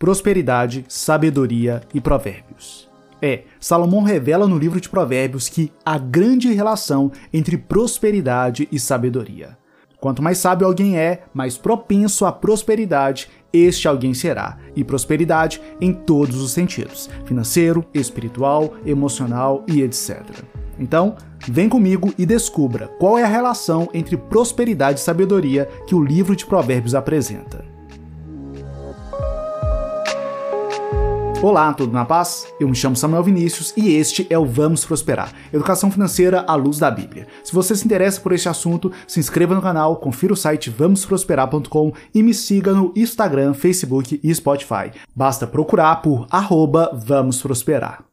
prosperidade, sabedoria e provérbios. É, Salomão revela no livro de Provérbios que há grande relação entre prosperidade e sabedoria. Quanto mais sábio alguém é, mais propenso à prosperidade este alguém será, e prosperidade em todos os sentidos: financeiro, espiritual, emocional e etc. Então, vem comigo e descubra qual é a relação entre prosperidade e sabedoria que o livro de Provérbios apresenta. Olá, tudo na paz? Eu me chamo Samuel Vinícius e este é o Vamos Prosperar, educação financeira à luz da Bíblia. Se você se interessa por este assunto, se inscreva no canal, confira o site vamosprosperar.com e me siga no Instagram, Facebook e Spotify. Basta procurar por arroba Vamos Prosperar.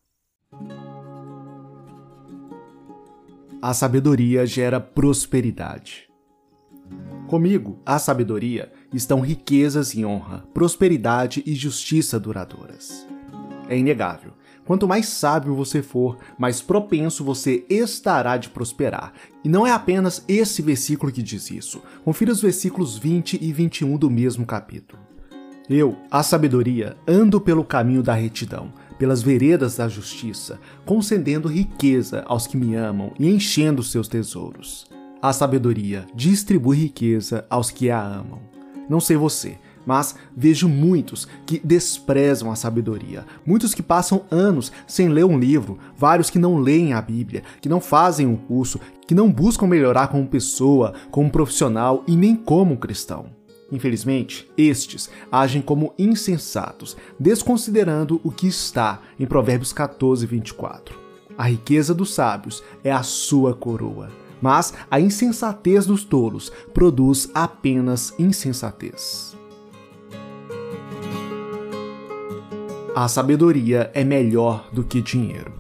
A sabedoria gera prosperidade. Comigo, a sabedoria, estão riquezas e honra, prosperidade e justiça duradouras é inegável. Quanto mais sábio você for, mais propenso você estará de prosperar. E não é apenas esse versículo que diz isso. Confira os versículos 20 e 21 do mesmo capítulo. Eu, a sabedoria, ando pelo caminho da retidão, pelas veredas da justiça, concedendo riqueza aos que me amam e enchendo seus tesouros. A sabedoria distribui riqueza aos que a amam. Não sei você, mas vejo muitos que desprezam a sabedoria, muitos que passam anos sem ler um livro, vários que não leem a Bíblia, que não fazem um curso, que não buscam melhorar como pessoa, como profissional e nem como cristão. Infelizmente, estes agem como insensatos, desconsiderando o que está em Provérbios 14, 24. A riqueza dos sábios é a sua coroa, mas a insensatez dos tolos produz apenas insensatez. A sabedoria é melhor do que dinheiro.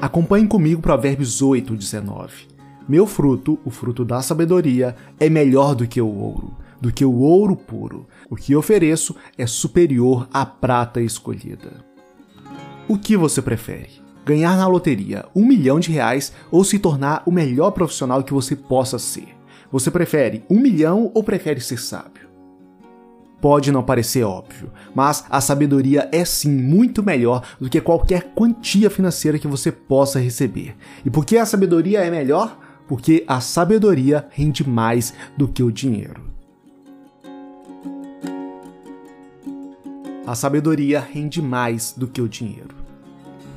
Acompanhe comigo Provérbios 8, 19. Meu fruto, o fruto da sabedoria, é melhor do que o ouro, do que o ouro puro. O que ofereço é superior à prata escolhida. O que você prefere? Ganhar na loteria um milhão de reais ou se tornar o melhor profissional que você possa ser? Você prefere um milhão ou prefere ser sábio? Pode não parecer óbvio, mas a sabedoria é sim muito melhor do que qualquer quantia financeira que você possa receber. E por que a sabedoria é melhor? Porque a sabedoria rende mais do que o dinheiro. A sabedoria rende mais do que o dinheiro.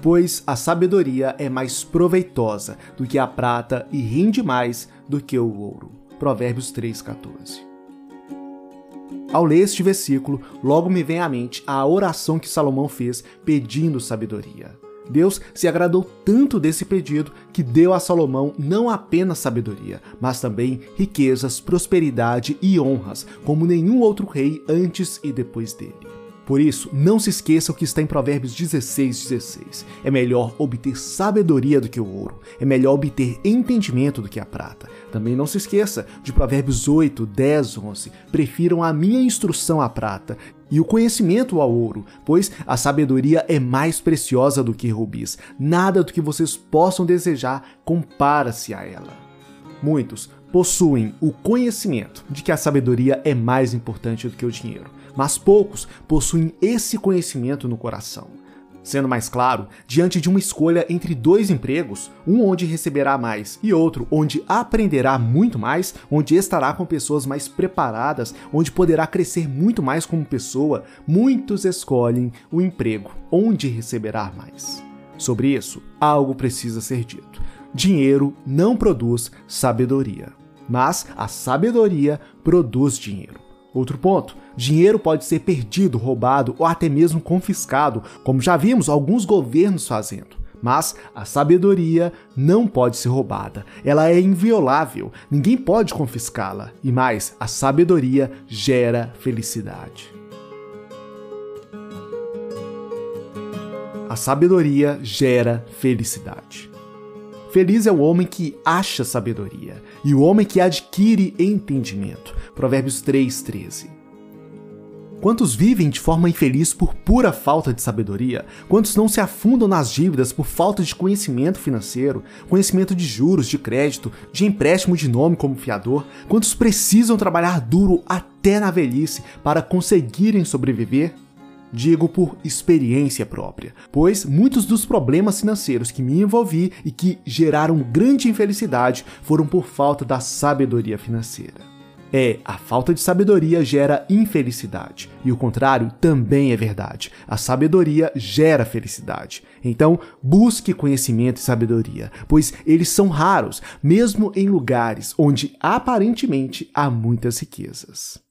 Pois a sabedoria é mais proveitosa do que a prata e rende mais do que o ouro. Provérbios 3,14. Ao ler este versículo, logo me vem à mente a oração que Salomão fez pedindo sabedoria. Deus se agradou tanto desse pedido que deu a Salomão não apenas sabedoria, mas também riquezas, prosperidade e honras, como nenhum outro rei antes e depois dele. Por isso, não se esqueça o que está em Provérbios 16, 16. É melhor obter sabedoria do que o ouro, é melhor obter entendimento do que a prata. Também não se esqueça de Provérbios 8, 10, 11. Prefiram a minha instrução à prata e o conhecimento ao ouro, pois a sabedoria é mais preciosa do que rubis. Nada do que vocês possam desejar compara-se a ela. Muitos possuem o conhecimento de que a sabedoria é mais importante do que o dinheiro mas poucos possuem esse conhecimento no coração. Sendo mais claro, diante de uma escolha entre dois empregos, um onde receberá mais e outro onde aprenderá muito mais, onde estará com pessoas mais preparadas, onde poderá crescer muito mais como pessoa, muitos escolhem o emprego onde receberá mais. Sobre isso, algo precisa ser dito. Dinheiro não produz sabedoria, mas a sabedoria produz dinheiro. Outro ponto: dinheiro pode ser perdido, roubado ou até mesmo confiscado, como já vimos alguns governos fazendo. Mas a sabedoria não pode ser roubada. Ela é inviolável, ninguém pode confiscá-la. E mais, a sabedoria gera felicidade. A sabedoria gera felicidade. Feliz é o homem que acha sabedoria e o homem que adquire entendimento. Provérbios 3:13. Quantos vivem de forma infeliz por pura falta de sabedoria? Quantos não se afundam nas dívidas por falta de conhecimento financeiro, conhecimento de juros, de crédito, de empréstimo de nome como fiador? Quantos precisam trabalhar duro até na velhice para conseguirem sobreviver? Digo por experiência própria, pois muitos dos problemas financeiros que me envolvi e que geraram grande infelicidade foram por falta da sabedoria financeira. É, a falta de sabedoria gera infelicidade, e o contrário também é verdade. A sabedoria gera felicidade. Então, busque conhecimento e sabedoria, pois eles são raros, mesmo em lugares onde aparentemente há muitas riquezas.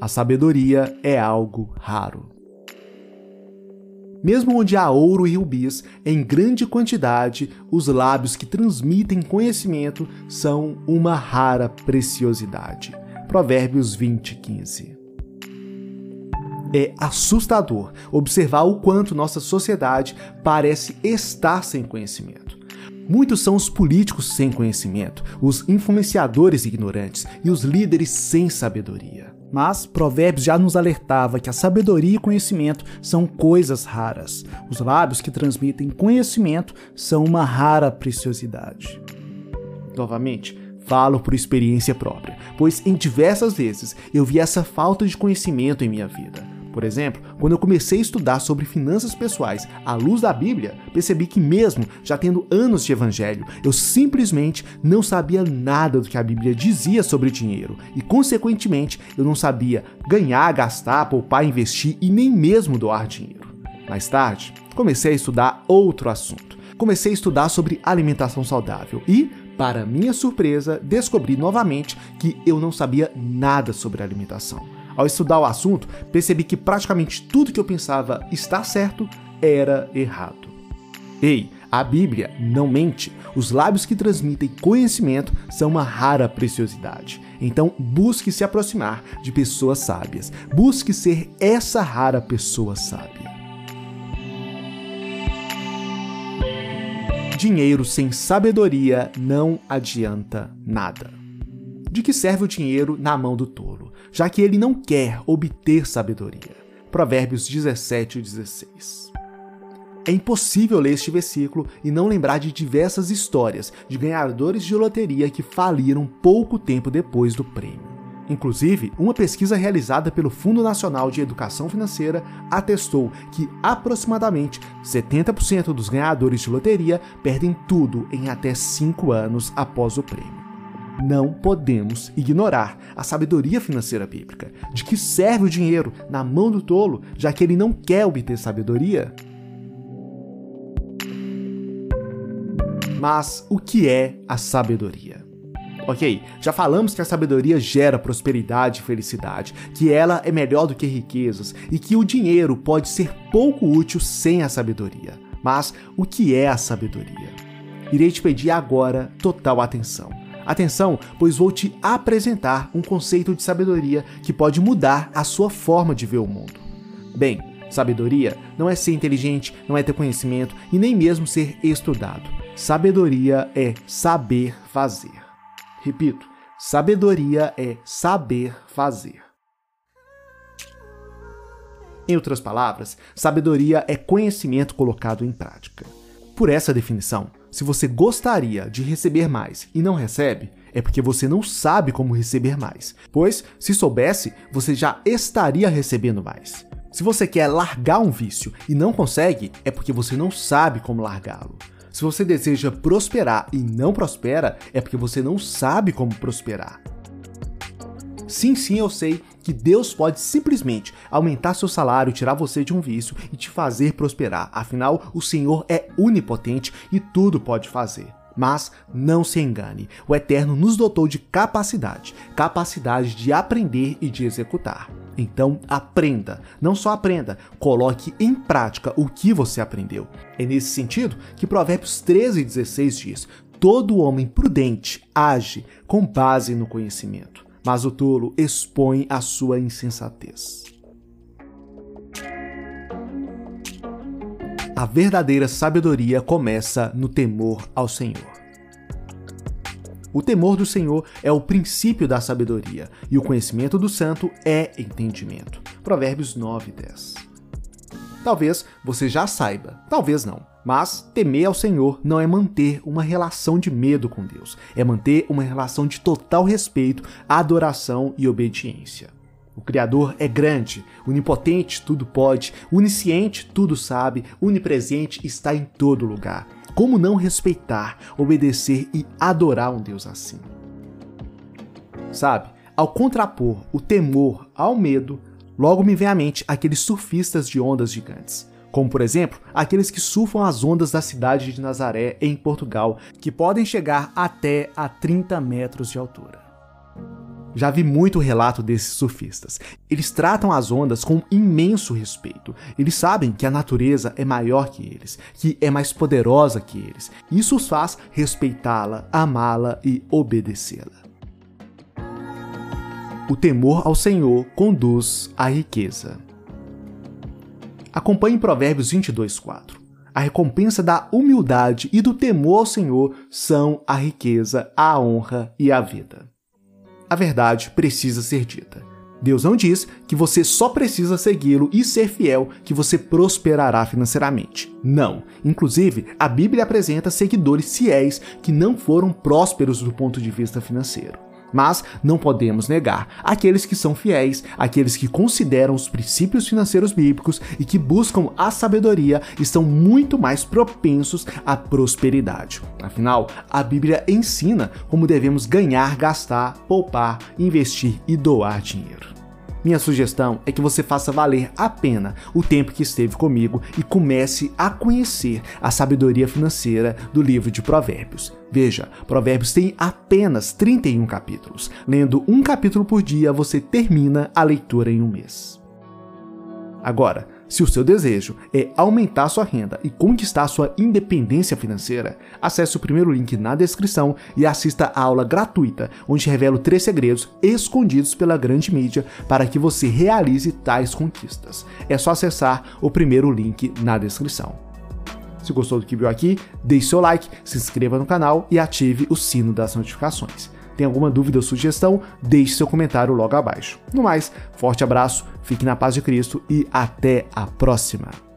A sabedoria é algo raro. Mesmo onde há ouro e rubis em grande quantidade, os lábios que transmitem conhecimento são uma rara preciosidade. Provérbios 20, 15. É assustador observar o quanto nossa sociedade parece estar sem conhecimento. Muitos são os políticos sem conhecimento, os influenciadores ignorantes e os líderes sem sabedoria. Mas Provérbios já nos alertava que a sabedoria e conhecimento são coisas raras. Os lábios que transmitem conhecimento são uma rara preciosidade. Novamente, falo por experiência própria, pois em diversas vezes eu vi essa falta de conhecimento em minha vida. Por exemplo, quando eu comecei a estudar sobre finanças pessoais à luz da Bíblia, percebi que, mesmo já tendo anos de evangelho, eu simplesmente não sabia nada do que a Bíblia dizia sobre dinheiro e, consequentemente, eu não sabia ganhar, gastar, poupar, investir e nem mesmo doar dinheiro. Mais tarde, comecei a estudar outro assunto. Comecei a estudar sobre alimentação saudável e, para minha surpresa, descobri novamente que eu não sabia nada sobre alimentação. Ao estudar o assunto, percebi que praticamente tudo que eu pensava estar certo era errado. Ei, a Bíblia não mente. Os lábios que transmitem conhecimento são uma rara preciosidade. Então, busque se aproximar de pessoas sábias. Busque ser essa rara pessoa sábia. Dinheiro sem sabedoria não adianta nada. De que serve o dinheiro na mão do tolo, já que ele não quer obter sabedoria? Provérbios 17 e 16. É impossível ler este versículo e não lembrar de diversas histórias de ganhadores de loteria que faliram pouco tempo depois do prêmio. Inclusive, uma pesquisa realizada pelo Fundo Nacional de Educação Financeira atestou que aproximadamente 70% dos ganhadores de loteria perdem tudo em até 5 anos após o prêmio não podemos ignorar a sabedoria financeira bíblica. De que serve o dinheiro na mão do tolo, já que ele não quer obter sabedoria? Mas o que é a sabedoria? Ok, já falamos que a sabedoria gera prosperidade e felicidade, que ela é melhor do que riquezas e que o dinheiro pode ser pouco útil sem a sabedoria. Mas o que é a sabedoria? Irei te pedir agora total atenção. Atenção, pois vou te apresentar um conceito de sabedoria que pode mudar a sua forma de ver o mundo. Bem, sabedoria não é ser inteligente, não é ter conhecimento e nem mesmo ser estudado. Sabedoria é saber fazer. Repito, sabedoria é saber fazer. Em outras palavras, sabedoria é conhecimento colocado em prática. Por essa definição, se você gostaria de receber mais e não recebe, é porque você não sabe como receber mais. Pois, se soubesse, você já estaria recebendo mais. Se você quer largar um vício e não consegue, é porque você não sabe como largá-lo. Se você deseja prosperar e não prospera, é porque você não sabe como prosperar. Sim, sim, eu sei que Deus pode simplesmente aumentar seu salário, tirar você de um vício e te fazer prosperar. Afinal, o Senhor é onipotente e tudo pode fazer. Mas não se engane, o Eterno nos dotou de capacidade, capacidade de aprender e de executar. Então aprenda, não só aprenda, coloque em prática o que você aprendeu. É nesse sentido que Provérbios 13 e 16 diz: Todo homem prudente age com base no conhecimento mas o tolo expõe a sua insensatez. A verdadeira sabedoria começa no temor ao Senhor. O temor do Senhor é o princípio da sabedoria, e o conhecimento do santo é entendimento. Provérbios 9 e 10. Talvez você já saiba, talvez não Mas temer ao Senhor não é manter uma relação de medo com Deus, é manter uma relação de total respeito, adoração e obediência. O Criador é grande, onipotente, tudo pode, onisciente, tudo sabe, onipresente, está em todo lugar. Como não respeitar, obedecer e adorar um Deus assim? Sabe, ao contrapor o temor ao medo, logo me vem à mente aqueles surfistas de ondas gigantes como por exemplo aqueles que surfam as ondas da cidade de Nazaré em Portugal, que podem chegar até a 30 metros de altura. Já vi muito relato desses surfistas. Eles tratam as ondas com imenso respeito. Eles sabem que a natureza é maior que eles, que é mais poderosa que eles. Isso os faz respeitá-la, amá-la e obedecê-la. O temor ao Senhor conduz à riqueza. Acompanhe Provérbios 22:4. A recompensa da humildade e do temor ao Senhor são a riqueza, a honra e a vida. A verdade precisa ser dita. Deus não diz que você só precisa segui-lo e ser fiel que você prosperará financeiramente. Não. Inclusive, a Bíblia apresenta seguidores fiéis que não foram prósperos do ponto de vista financeiro. Mas não podemos negar aqueles que são fiéis, aqueles que consideram os princípios financeiros bíblicos e que buscam a sabedoria estão muito mais propensos à prosperidade. Afinal, a Bíblia ensina como devemos ganhar, gastar, poupar, investir e doar dinheiro. Minha sugestão é que você faça valer a pena o tempo que esteve comigo e comece a conhecer a sabedoria financeira do livro de Provérbios. Veja, Provérbios tem apenas 31 capítulos. Lendo um capítulo por dia, você termina a leitura em um mês. Agora, se o seu desejo é aumentar sua renda e conquistar sua independência financeira, acesse o primeiro link na descrição e assista a aula gratuita, onde revelo três segredos escondidos pela grande mídia para que você realize tais conquistas. É só acessar o primeiro link na descrição. Se gostou do que viu aqui, deixe seu like, se inscreva no canal e ative o sino das notificações. Tem alguma dúvida ou sugestão? Deixe seu comentário logo abaixo. No mais, forte abraço, fique na paz de Cristo e até a próxima!